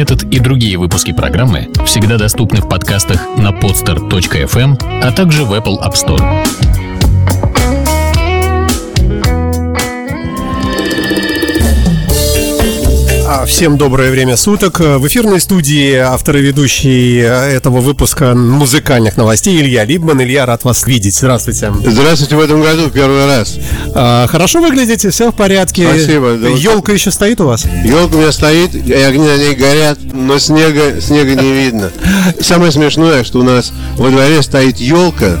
Этот и другие выпуски программы всегда доступны в подкастах на podster.fm, а также в Apple App Store. Всем доброе время суток. В эфирной студии автор и ведущий этого выпуска музыкальных новостей Илья Либман. Илья, рад вас видеть. Здравствуйте. Здравствуйте в этом году, первый раз. А, хорошо выглядите, все в порядке. Спасибо. Да Елка еще стоит у вас? Елка у меня стоит, и огни на ней горят, но снега, снега не видно. Самое смешное, что у нас во дворе стоит елка,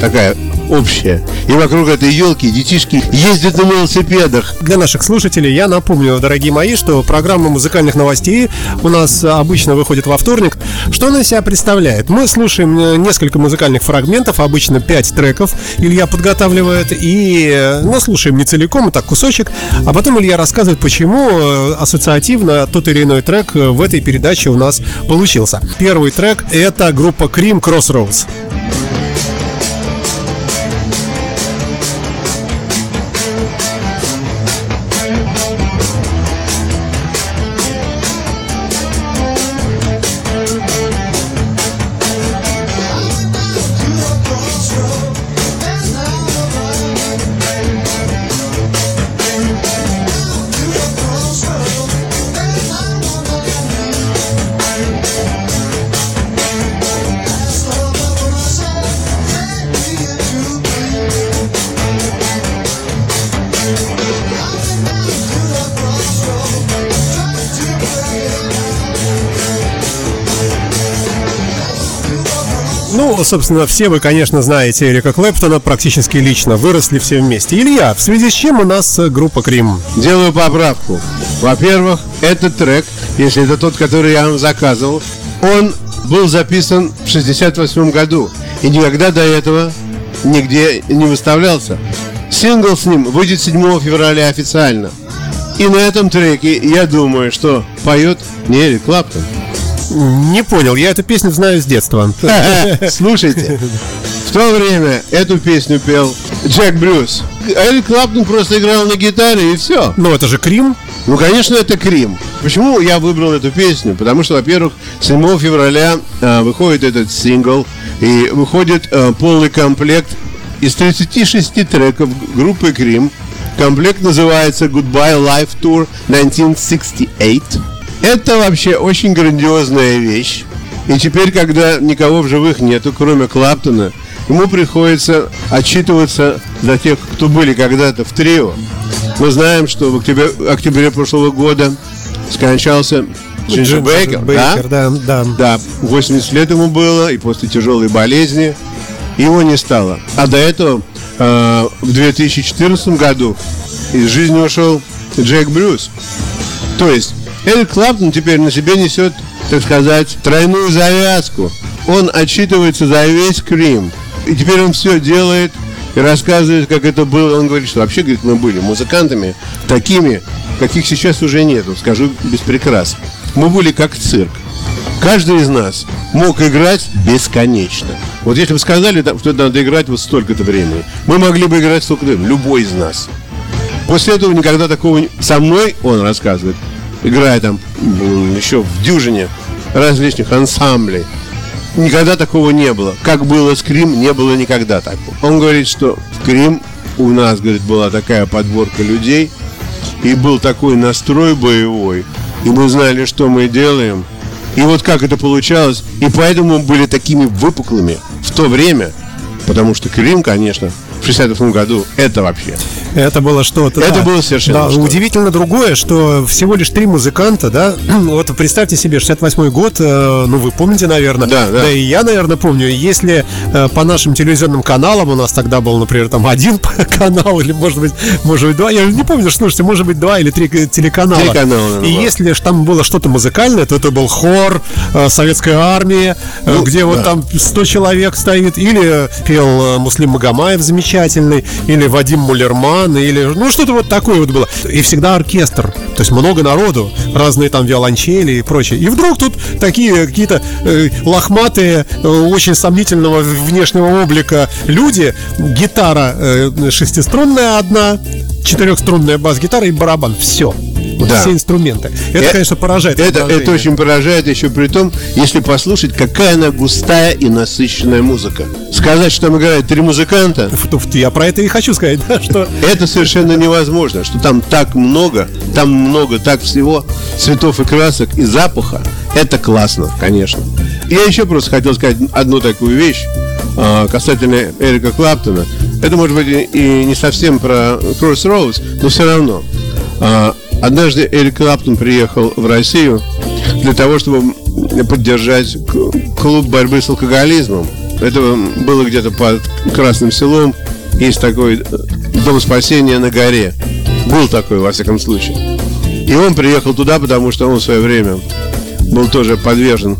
такая общее. И вокруг этой елки детишки ездят на велосипедах. Для наших слушателей я напомню, дорогие мои, что программа музыкальных новостей у нас обычно выходит во вторник. Что она из себя представляет? Мы слушаем несколько музыкальных фрагментов, обычно 5 треков Илья подготавливает, и ну, слушаем не целиком, а так кусочек, а потом Илья рассказывает, почему э, ассоциативно тот или иной трек в этой передаче у нас получился. Первый трек — это группа Cream Crossroads. Ну, собственно, все вы, конечно, знаете Эрика Клэптона практически лично, выросли все вместе. Илья, в связи с чем у нас э, группа Крим? Делаю поправку. Во-первых, этот трек, если это тот, который я вам заказывал, он был записан в 68 году и никогда до этого нигде не выставлялся. Сингл с ним выйдет 7 февраля официально. И на этом треке, я думаю, что поет не Эрик Клаптон, не понял, я эту песню знаю с детства. Слушайте, в то время эту песню пел Джек Брюс. Эрик Клаптон просто играл на гитаре и все. Ну это же Крим. Ну, конечно, это Крим. Почему я выбрал эту песню? Потому что, во-первых, 7 февраля э, выходит этот сингл, и выходит э, полный комплект из 36 треков группы Крим. Комплект называется Goodbye Live Tour 1968. Это вообще очень грандиозная вещь. И теперь, когда никого в живых нету, кроме Клаптона, ему приходится отчитываться за тех, кто были когда-то в трио. Мы знаем, что в октябре, октябре прошлого года скончался Джинджер Бейкер, Бейкер да? Да, да. Да, 80 лет ему было, и после тяжелой болезни его не стало. А до этого э, в 2014 году из жизни ушел Джек Брюс. То есть Эрик Клаптон теперь на себе несет, так сказать, тройную завязку. Он отчитывается за весь Крим. И теперь он все делает и рассказывает, как это было. Он говорит, что вообще, говорит, мы были музыкантами такими, каких сейчас уже нету, скажу без прикрас. Мы были как цирк. Каждый из нас мог играть бесконечно. Вот если бы сказали, что надо играть вот столько-то времени, мы могли бы играть столько-то времени, любой из нас. После этого никогда такого... Со мной, он рассказывает, играя там еще в дюжине различных ансамблей. Никогда такого не было. Как было с Крим, не было никогда такого. Он говорит, что в Крим у нас, говорит, была такая подборка людей, и был такой настрой боевой, и мы знали, что мы делаем. И вот как это получалось. И поэтому мы были такими выпуклыми в то время, потому что Крим, конечно, в 62 году, это вообще. Это было что-то. Это да. было совершенно. Да, что удивительно другое, что всего лишь три музыканта, да. Вот представьте себе, 68 год, э, ну вы помните, наверное. Да, да. Да и я, наверное, помню. Если по нашим телевизионным каналам у нас тогда был, например, там один канал, или может быть, может быть, два. Я не помню, слушайте, может быть, два или три телеканала. Телеканала. И если там было что-то музыкальное, то это был хор, э, советская армия, ну, где да. вот там 100 человек стоит, или пел Муслим Магомаев замечательный, или Вадим Мулерман или ну что-то вот такое вот было. И всегда оркестр, то есть много народу, разные там виолончели и прочее. И вдруг тут такие какие-то э, лохматые, э, очень сомнительного внешнего облика люди, гитара э, шестиструнная одна, четырехструнная бас-гитара и барабан. Все. Вот Да. все инструменты. Это, Э- конечно, поражает. Это, это очень поражает еще при том, если послушать, какая она густая и насыщенная музыка. Сказать, что там играют три музыканта, Я про это и хочу сказать, да, что это совершенно невозможно, что там так много, там много так всего, цветов и красок и запаха. Это классно, конечно. Я еще просто хотел сказать одну такую вещь касательно Эрика Клаптона. Это может быть и- не совсем про Crossroads, но все равно. А, Однажды Эрик Клаптон приехал в Россию для того, чтобы поддержать клуб борьбы с алкоголизмом. Это было где-то под Красным селом. Есть такой э, дом спасения на горе. Был такой, во всяком случае. И он приехал туда, потому что он в свое время был тоже подвержен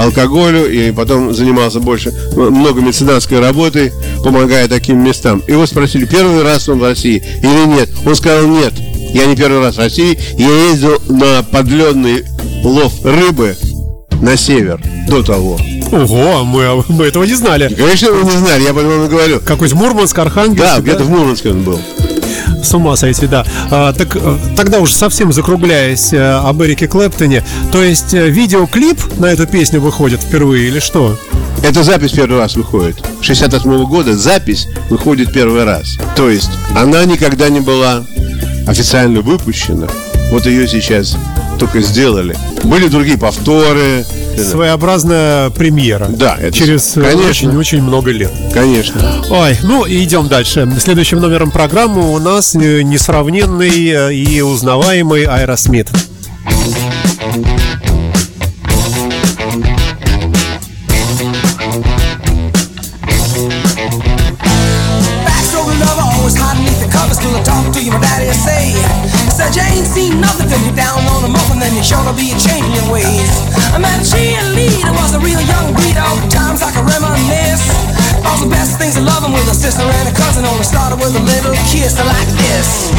алкоголю и потом занимался больше много меценатской работой, помогая таким местам. Его спросили, первый раз он в России или нет. Он сказал, нет, я не первый раз в России, я ездил на подледный лов рыбы на север до того. Ого, мы, мы этого не знали. Конечно, вы не знали, я и говорю. Какой-то Мурманск, Архангельск. Да, где-то в Мурманске он был. С ума сойти, да. А, так э, тогда уже совсем закругляясь э, об Эрике Клэптоне, то есть э, видеоклип на эту песню выходит впервые или что? Эта запись первый раз выходит. 68 года запись выходит первый раз. То есть она никогда не была официально выпущена. Вот ее сейчас только сделали. Были другие повторы. Своеобразная премьера. Да, это через очень-очень много лет. Конечно. Ой, ну и идем дальше. Следующим номером программы у нас э, несравненный э, и узнаваемый Аэросмит. Backstroke lover, always hot beneath the covers till I talk to you, my daddy will say. Said you ain't seen nothing till you're down on the muffin, then you sure to be changing your ways. I met a cheerleader, was a real young breed, all times I can reminisce. All the best things of loving with a sister and a cousin, only started with a little kiss like this.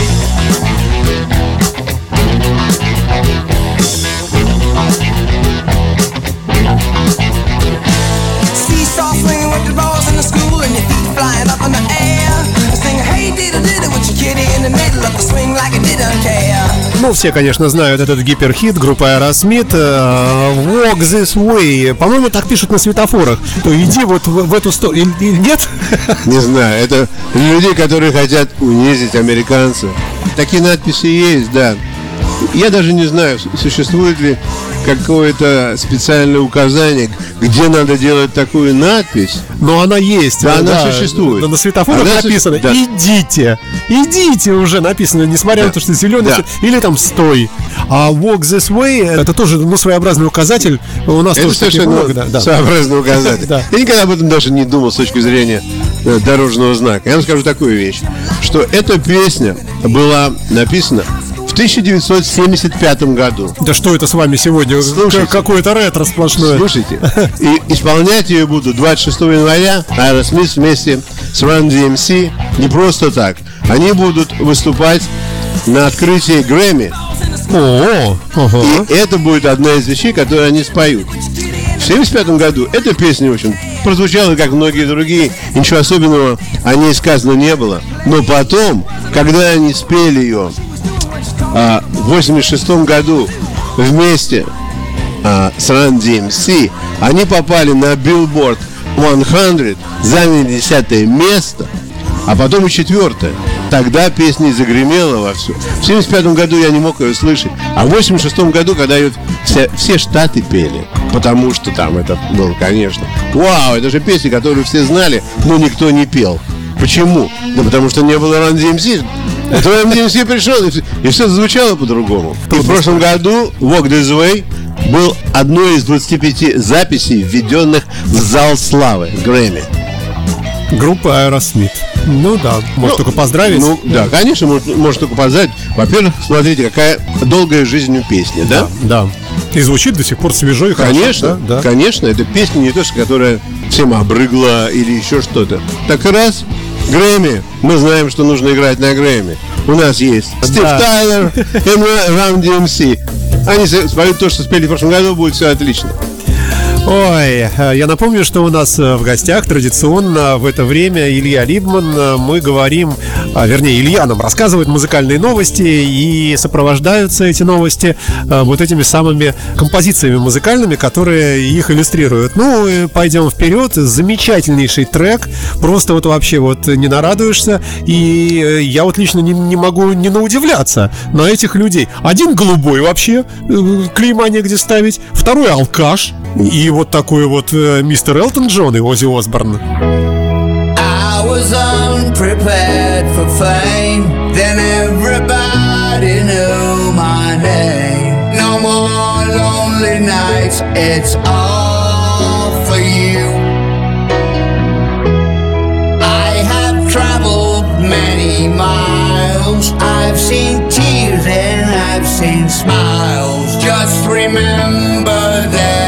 Seesaw swinging with the balls in the school and your Ну, все, конечно, знают этот гиперхит группы Aerosmith э, Walk This Way. По-моему, так пишут на светофорах. То иди вот в, в эту сторону. Или- или Нет? Не знаю, это люди, которые хотят унизить американцев. Такие надписи есть, да. Я даже не знаю, существует ли какое-то специальное указание, где надо делать такую надпись. Но она есть. Да, она существует. На, на светофорах Она написано да. «Идите». «Идите» уже написано, несмотря на Да. то, что зеленый Да. Или там «Стой». А «Walk This Way» — это тоже ну, своеобразный указатель. У нас Это тоже таких совершенно много. Да, да. своеобразный указатель. Да. Я никогда об этом даже не думал с точки зрения э, дорожного знака. Я вам скажу такую вещь, что эта песня была написана в 1975 году. Да что это с вами сегодня? Слушайте. Какое-то ретро сплошное. Слушайте, и исполнять ее буду 26 января Аэросмит вместе с Run DMC не просто так. Они будут выступать на открытии Грэмми. О, ага. И это будет одна из вещей, которые они споют. В 1975 году эта песня, в общем, прозвучала, как многие другие. Ничего особенного о ней сказано не было. Но потом, когда они спели ее а, в 86 году вместе а, с Run DMC, они попали на Billboard 100, заняли десятое место, а потом и четвертое. Тогда песня и загремела вовсю. В 75 году я не мог ее слышать, а в 86 году, когда ее все, все штаты пели, потому что там это было, конечно. Вау, это же песня, которую все знали, но никто не пел. Почему? Да потому что не было Run DMC. Это Run DMC пришел, и, все- и все звучало по-другому. И в прошлом году Walk This Way был одной из 25 записей, введенных в зал славы Грэмми. Группа Аэросмит. Ну да, может только поздравить. Ну, да, конечно, можно, можно только поздравить. Во-первых, смотрите, какая долгая жизнь у песни, да? да. И звучит до сих пор свежо и хорошо. Конечно, да, да. конечно, это песня не то, что которая всем обрыгла или еще что-то. Так раз, Грэмми, мы знаем, что нужно играть на Грэмми. У нас есть Стив Да. Тайлер и Run DMC. Они споют то, что спели в прошлом году, будет все отлично. Ой, э, я напомню, что у нас э, в гостях традиционно в это время Илья Либман. Э, Мы говорим, а, вернее, Илья нам рассказывает музыкальные новости и сопровождаются эти новости вот этими самыми композициями музыкальными, которые их иллюстрируют. Ну, пойдем вперед. Замечательнейший трек. Просто вот вообще вот не нарадуешься. И я вот лично не, не могу не наудивляться на этих людей. Один голубой вообще, клейма негде ставить. Второй алкаш. И вот такой вот э, мистер Элтон Джон и Оззи Осборн. I was unprepared for fame. Then everybody knew my name. No more lonely nights, it's all for you. I have traveled many miles. I've seen tears and I've seen smiles. Just remember that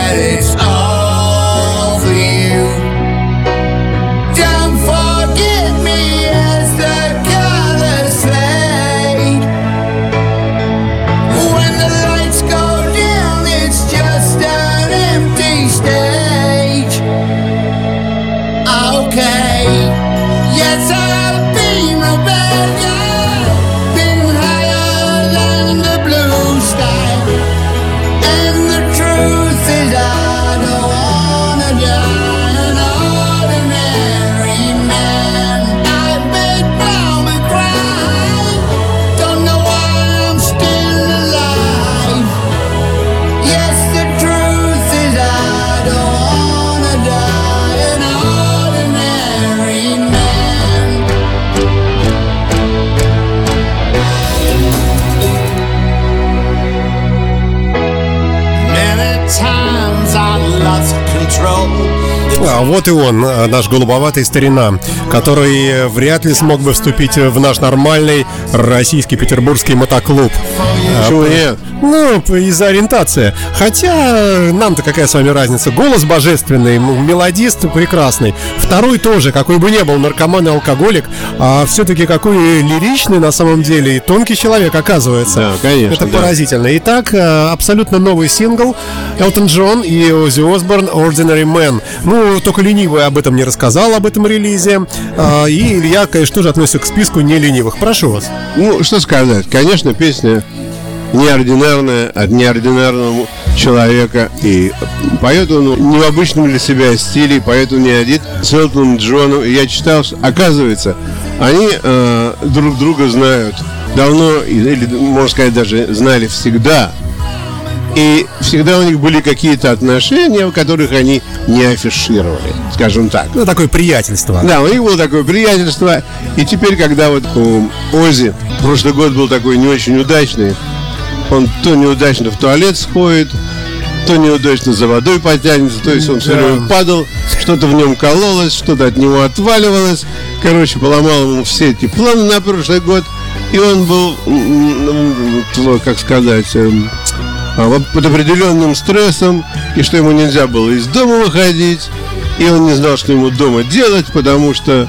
вот и он, э, наш голубоватый старина, который вряд ли смог бы вступить в наш нормальный российский петербургский мотоклуб. А, Почему по- нет? Ну, из-за ориентации. Хотя э, нам-то какая с вами разница? Голос божественный, мелодист прекрасный. Второй тоже, какой бы ни был наркоман и алкоголик, а все-таки какой лиричный на самом деле и тонкий человек оказывается. Да, конечно, Это да. поразительно. Итак, э, абсолютно новый сингл Элтон Джон и Оззи Осборн Ordinary Man. Ну, только ленивый об этом не рассказал, об этом релизе. А, И Илья, конечно, тоже относится к списку не ленивых. Прошу вас. Ну, что сказать. Конечно, песня неординарная, от неординарного человека. И поет он не в обычном для себя стиле, поет он не один с. И я читал, оказывается, они э, друг друга знают давно, или, можно сказать, даже знали всегда. И всегда у них были какие-то отношения, которых они не афишировали, скажем так. Ну, такое приятельство. Да, у них было такое приятельство. И теперь, когда вот у Ози прошлый год был такой не очень удачный, он то неудачно в туалет сходит, то неудачно за водой потянется, то есть он все Да. время падал, что-то в нем кололось, что-то от него отваливалось. Короче, поломал ему все эти планы на прошлый год. И он был, как сказать, эм, под определенным стрессом, и что ему нельзя было из дома выходить, и он не знал, что ему дома делать, потому что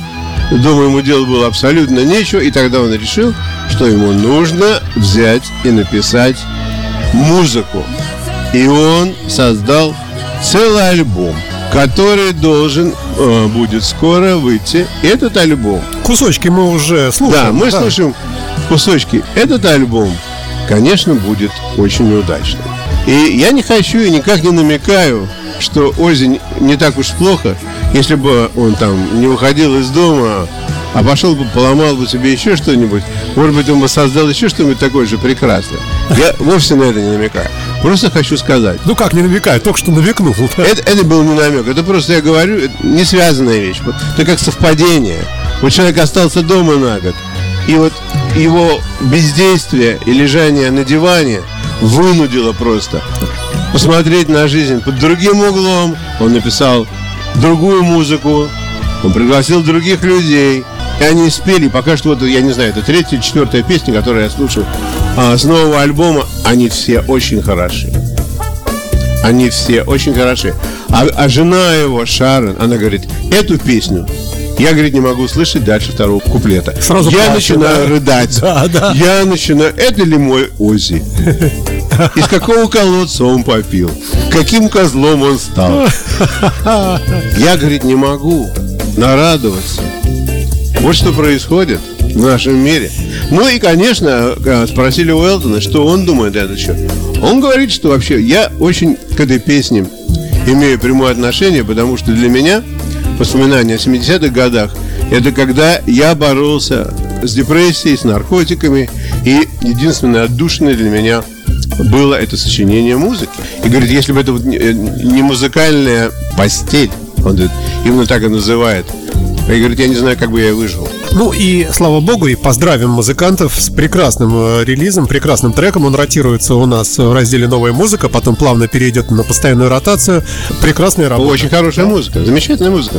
дома ему делать было абсолютно нечего, и тогда он решил, что ему нужно взять и написать музыку. И он создал целый альбом, который должен э, будет скоро выйти. Этот альбом Кусочки мы уже слушаем. да, мы слушаем кусочки. Этот альбом, конечно, будет очень неудачным. И я не хочу и никак не намекаю, что Оззи не так уж плохо, если бы он там не уходил из дома, а пошел бы, поломал бы себе еще что-нибудь, может быть, он бы создал еще что-нибудь такое же прекрасное. Я вовсе на это не намекаю. Просто хочу сказать, Ну как не намекаю, только что намекнул. это, это был не намек, это просто я говорю, это не связанная вещь. Это как совпадение. Вот человек остался дома на год, и вот его бездействие и лежание на диване вынудило просто посмотреть на жизнь под другим углом. Он написал другую музыку, он пригласил других людей, и они спели. Пока что вот, я не знаю, это третья, четвертая песня, которую я слушаю а, с нового альбома. Они все очень хороши. Они все очень хороши. А, а жена его, Шарон, она говорит, эту песню я, говорит, не могу слышать дальше второго куплета. Сразу я плачу, начинаю да? рыдать. Да, да. Я начинаю, это ли мой Ози? Из какого колодца он попил? Каким козлом он стал? Я, говорит, не могу нарадоваться. Вот что происходит в нашем мире. Ну и, конечно, э, спросили у Элтона, что он думает на этот счет. Он говорит, что вообще я очень к этой песне имею прямое отношение, потому что для меня воспоминания о 70-х годах это когда я боролся с депрессией, с наркотиками, и единственное отдушное для меня было это сочинение музыки. И говорит, если бы это вот не- не музыкальная постель, он говорит, именно так и называет, и говорит, я не знаю, как бы я выжил. Ну и слава богу, и поздравим музыкантов с прекрасным э, релизом, прекрасным треком. Он ротируется у нас в разделе «Новая музыка», потом плавно перейдет на постоянную ротацию. Прекрасная работа. Очень хорошая музыка, замечательная музыка.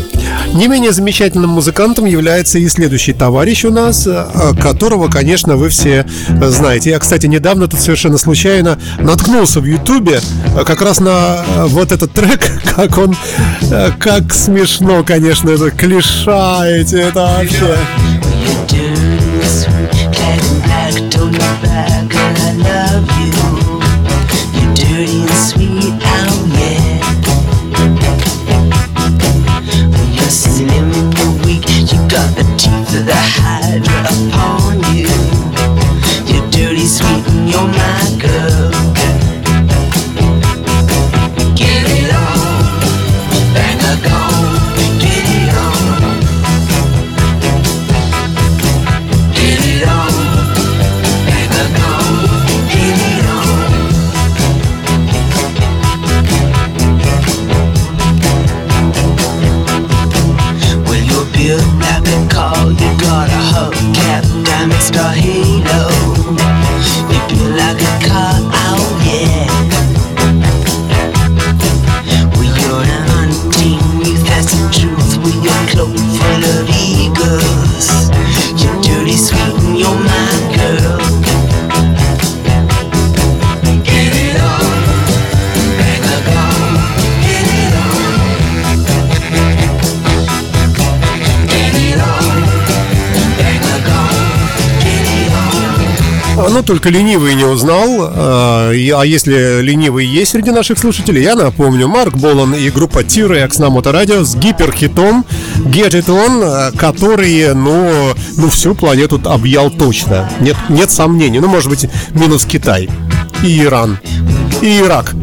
Не менее замечательным музыкантом является и следующий товарищ у нас, э, которого, конечно, вы все знаете. Я, кстати, недавно тут совершенно случайно наткнулся в Ютубе э, как раз на вот этот трек, как он, как смешно, конечно, это клиша эти, это вообще... back, back, don't look back, girl. I love you. Только ленивый не узнал. А и- а если ленивый есть среди наших слушателей, я напомню. Марк Болан и группа T-Rex на Моторадио с гиперхитом Get It On, а, который, ну, ну, всю планету объял точно. Нет, нет сомнений. Ну, может быть, минус Китай и Иран. И Ирак,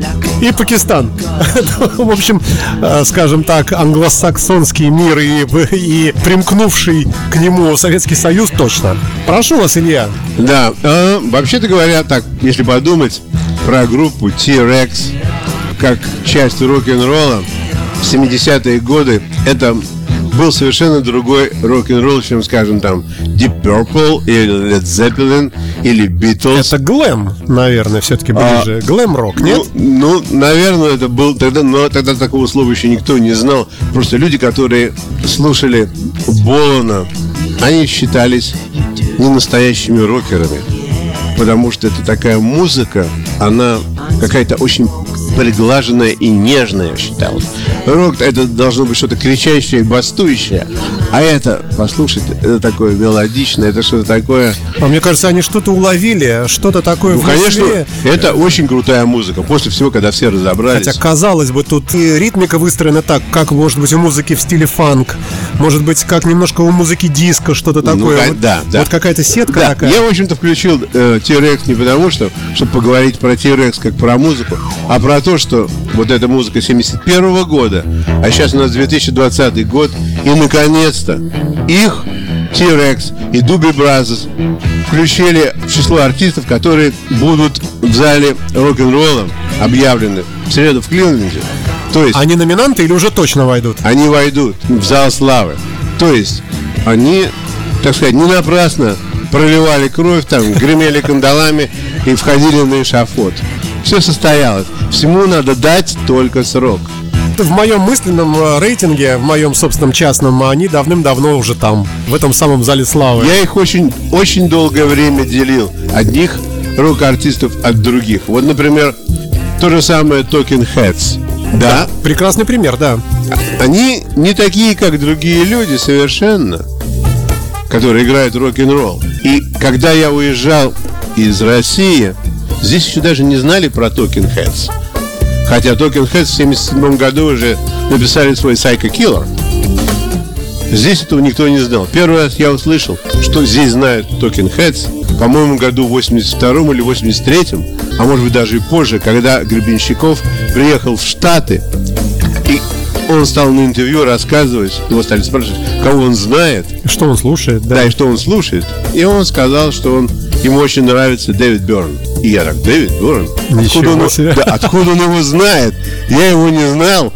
и Пакистан. В общем, а, скажем так, англосаксонский мир и, и примкнувший к нему Советский Союз точно. Прошу вас, Илья. Да, а, вообще-то говоря, так, если подумать про группу T-Rex как часть рок-н-ролла в 70-е годы, это был совершенно другой рок-н-ролл, чем, скажем, там Deep Purple или Led Zeppelin или Beatles. Это глэм, наверное, все-таки ближе. Глэм-рок, нет? Ну, ну, наверное, это был тогда, но тогда такого слова еще никто не знал. Просто люди, которые слушали Болана, они считались не настоящими рокерами. Потому что это такая музыка, она какая-то очень приглаженная и нежная считалась. Рок это должно быть что-то кричащее и бастующее. А это, послушайте, это такое мелодичное, это что-то такое А мне кажется, они что-то уловили, что-то такое ну, конечно, это очень крутая музыка. После всего, когда все разобрались. Хотя, казалось бы, тут и ритмика выстроена так, как, может быть, у музыки в стиле фанк. Может быть, как немножко у музыки диско, что-то Ну, такое. да, Вот- да, да. Вот какая-то сетка Да, такая. я, в общем-то, включил э, T-Rex не потому, что, чтобы поговорить про T-Rex как про музыку, а про то, что вот эта музыка 71 года, а сейчас у нас 2020 год, и, наконец-то, их T-Rex и Doobie Brothers включили в число артистов, которые будут в зале рок-н-ролла объявлены в среду в Кливленде. То есть Они номинанты или уже точно войдут? они войдут в зал славы. То есть они, так сказать, не напрасно проливали кровь, там, гремели кандалами и входили на эшафот. Все состоялось. Всему надо дать только срок. В моем мысленном э, рейтинге, в моем собственном частном, они давным-давно уже там, в этом самом зале славы. Я их очень, очень долгое время делил. Одних рок-артистов от других. Вот, например, то же самое Talking Heads. Да, Прекрасный пример, да. Они не такие, как другие люди, совершенно, которые играют рок-н-ролл. И когда я уезжал из России, здесь еще даже не знали про Talking Heads. Хотя Talking Heads в 1977 году уже написали свой Psycho Killer. Здесь этого никто не знал. Первый раз я услышал, что здесь знают Talking Heads, по-моему, году 82 или 83 а может быть даже и позже, когда Гребенщиков приехал в Штаты, и он стал на интервью рассказывать, его стали спрашивать, кого он знает, Что он слушает, да? да, и что он слушает. И он сказал, что он ему очень нравится Дэвид Берн. И я так, Дэвид Берн? Откуда он, да, откуда он его знает? Я его не знал,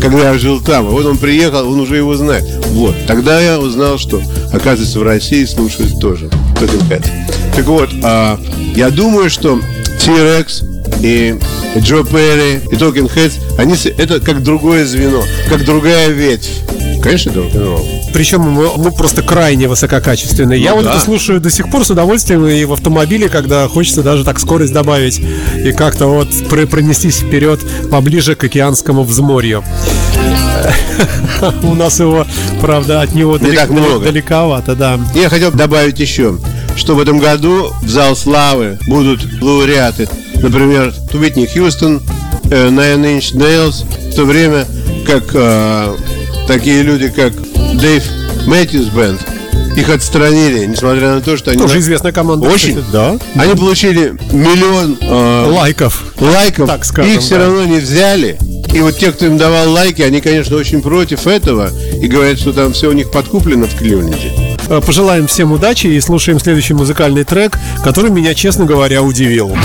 когда я жил там. А вот он приехал, он уже его знает. Вот. Тогда я узнал, что, оказывается, в России слушают тоже Heads. Так вот, а, я думаю, что T-Rex и Джо Перри и Talking Heads, они, это как другое звено, как другая ветвь. Конечно, это рок-н-ролл. Причем мы, мы просто крайне высококачественные. Я Ну вот да. это слушаю до сих пор с удовольствием и в автомобиле, когда хочется даже так скорость добавить и как-то вот пр- пронестись вперед поближе к океанскому взморью. У нас его, правда, от него далековато, да. Я хотел добавить еще, что в этом году в зал славы будут лауреаты. Например, Уитни Хьюстон, э, Nine Inch Nails, в то время как э, такие люди, как Дэйв Мэтьюс Бенд, их отстранили, несмотря на то, что они... Тоже известная команда. Очень? кстати. Да. Они получили миллион э, Лайков. лайков, Так скажем, их все да. равно не взяли. И вот те, кто им давал лайки, они, конечно, очень против этого и говорят, что там все у них подкуплено в Кливленде. Э, Пожелаем всем удачи и слушаем следующий музыкальный трек, который меня, честно говоря, удивил.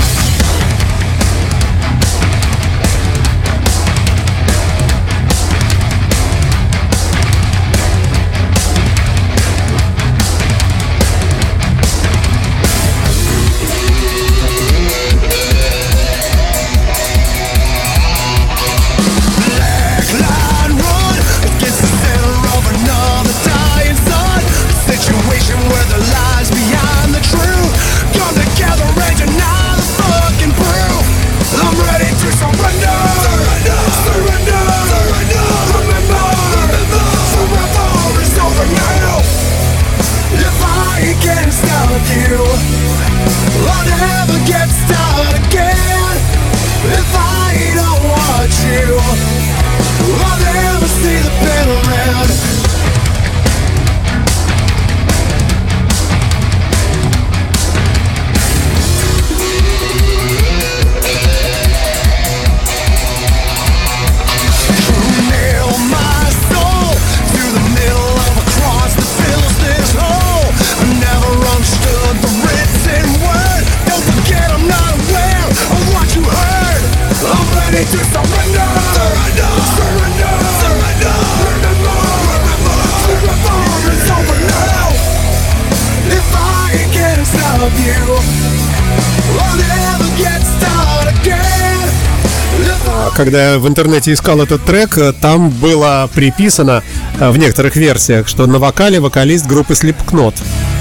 Когда я в интернете искал этот трек, э, там было приписано э, в некоторых версиях, что на вокале вокалист группы Slipknot.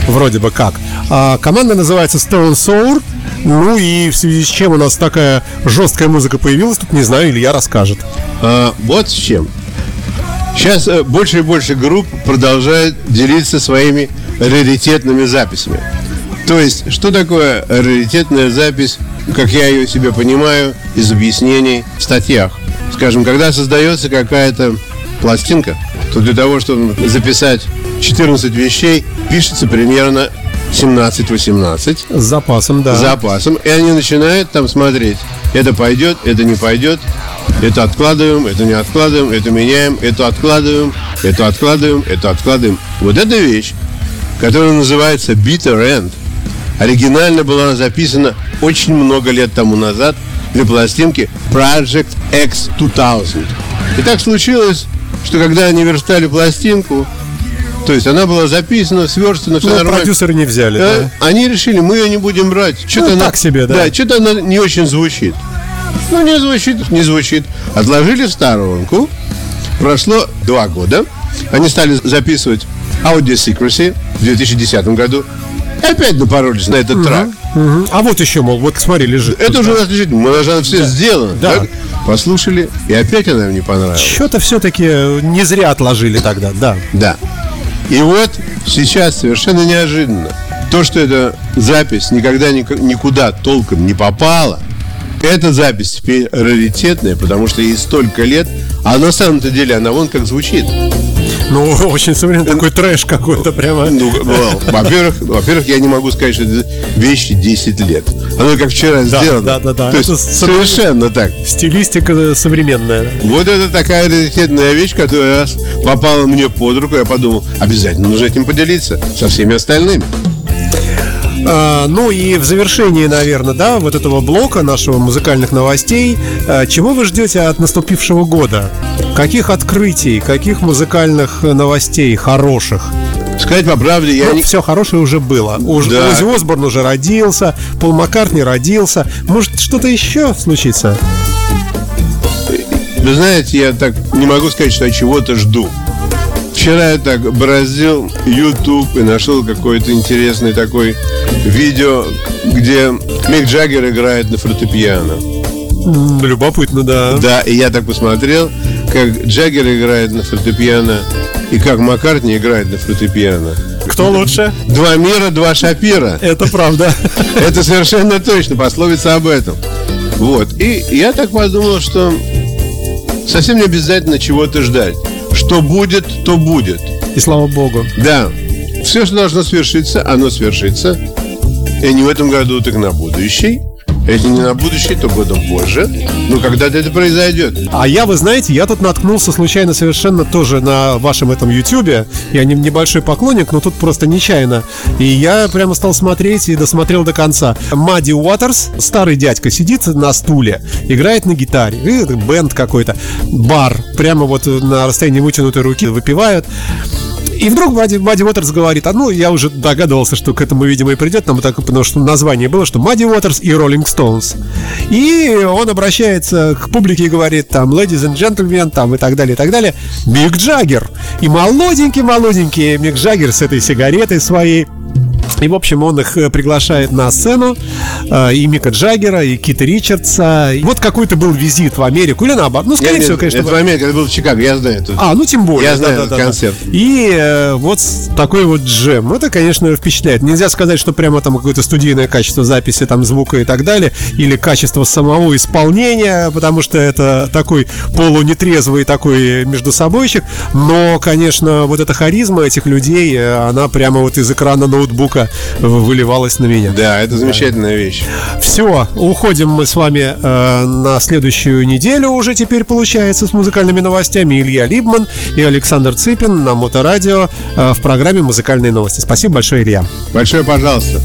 Вроде бы как. А команда называется Stone Sour. Ну и в связи с чем у нас такая жесткая музыка появилась, тут не знаю, Илья расскажет. А, вот с чем. Сейчас э, больше и больше групп продолжают делиться своими раритетными записями. То есть, что такое раритетная запись, как я ее себе понимаю, из объяснений в статьях. Скажем, когда создается какая-то пластинка, то для того, чтобы записать 14 вещей, пишется примерно 17-18 С запасом, да. с запасом, и они начинают там смотреть, это пойдет, это не пойдет, это откладываем, это не откладываем, это меняем, это откладываем, это откладываем, это откладываем. Вот эта вещь, которая называется Bitter End, оригинально была записана очень много лет тому назад для пластинки Project X 2000. И так случилось, что когда они верстали пластинку, то есть она была записана, сверстана, все Ну, нормально. продюсеры не взяли, Э, да. Они решили, мы ее не будем брать. Что-то Ну, она, так себе, да. Да, что-то она не очень звучит. Ну, не звучит, не звучит. Отложили в сторонку. Прошло два года. Они стали записывать Audio Secrecy в 2010 году. Опять напоролись на этот трек. Мгм. А вот еще, мол, вот смотри, лежит. Это уже у нас лежит, мы же все сделано. Да. так? Послушали, и опять она им не понравилась. Что-то все-таки не зря отложили тогда, да. Да. И вот сейчас совершенно неожиданно То, что эта запись никогда ник- никуда толком не попала, эта запись теперь раритетная, потому что ей столько лет, а на самом-то деле она вон как звучит. Ну, очень современный такой трэш какой-то прямо. Ну, во-первых, во-первых, я не могу сказать, что это вещи 10 лет. Оно как вчера Да, сделано. да, да, да. То есть Это совершенно так. Стилистика современная. Вот это такая раритетная вещь, которая раз попала мне под руку, я подумал, обязательно нужно этим поделиться со всеми остальными. А, ну и в завершении, наверное, да, вот этого блока нашего музыкальных новостей, а, чего вы ждете от наступившего года? Каких открытий, каких музыкальных новостей хороших? Сказать по правде, я Ну, не... все хорошее уже было. Уже Да. Оззи Осборн уже родился, Пол Маккартни родился. Может, что-то еще случится? Вы знаете, я так не могу сказать, что я чего-то жду. Вчера я так бороздил YouTube и нашел какое-то интересное такое видео, где Мик Джаггер играет на фортепиано. Любопытно, да. Да, и я так посмотрел, как Джаггер играет на фортепиано и как Маккартни играет на фортепиано. Кто лучше? Два мира, два шапира. Это правда. Это совершенно точно, пословица об этом. Вот. И я так подумал, что совсем не обязательно чего-то ждать. Что будет, то будет. И слава богу. Да. Все, что должно свершиться, оно свершится. И не в этом году, так на будущий. Если не на будущий, то годом позже. Но когда-то это произойдет. А я, вы знаете, я тут наткнулся случайно совершенно тоже на вашем этом ютюбе. Я не, небольшой поклонник, но тут просто нечаянно. И я прямо стал смотреть и досмотрел до конца. Мадди Уотерс, старый дядька, сидит на стуле, играет на гитаре. И бенд какой-то. Бар. Прямо вот на расстоянии вытянутой руки выпивают. И вдруг Мадди, Мадди Уотерс говорит, а ну, я уже догадывался, что к этому, видимо, и придет, нам так, потому что название было, что Мадди Уотерс и Роллинг Стоунс. И он обращается к публике и говорит, там, ladies and gentlemen, там, и так далее, и так далее, Мик Джаггер. И молоденький-молоденький Мик Джаггер с этой сигаретой своей и, в общем, он их э, приглашает на сцену, э, и Мика Джаггера, и Кита Ричардса. Вот какой-то был визит в Америку, или наоборот. Ну, скорее Я- всего, конечно, Это в Америке, это был в Чикаго, я знаю. это. а, ну тем более. Я знаю да, этот да, концерт. да. И э, вот такой вот джем. Это, конечно, впечатляет. Нельзя сказать, что прямо там какое-то студийное качество записи, там звука и так далее, или качество самого исполнения, потому что это такой полунетрезвый такой между собойчик. Но, конечно, вот эта харизма этих людей, она прямо вот из экрана ноутбука выливалась на меня. Да, это замечательная вещь. Все, уходим мы с вами э, на следующую неделю уже теперь получается с музыкальными новостями. Илья Либман и Александр Цыпин на Моторадио э, в программе «Музыкальные новости». Спасибо большое, Илья. Большое пожалуйста.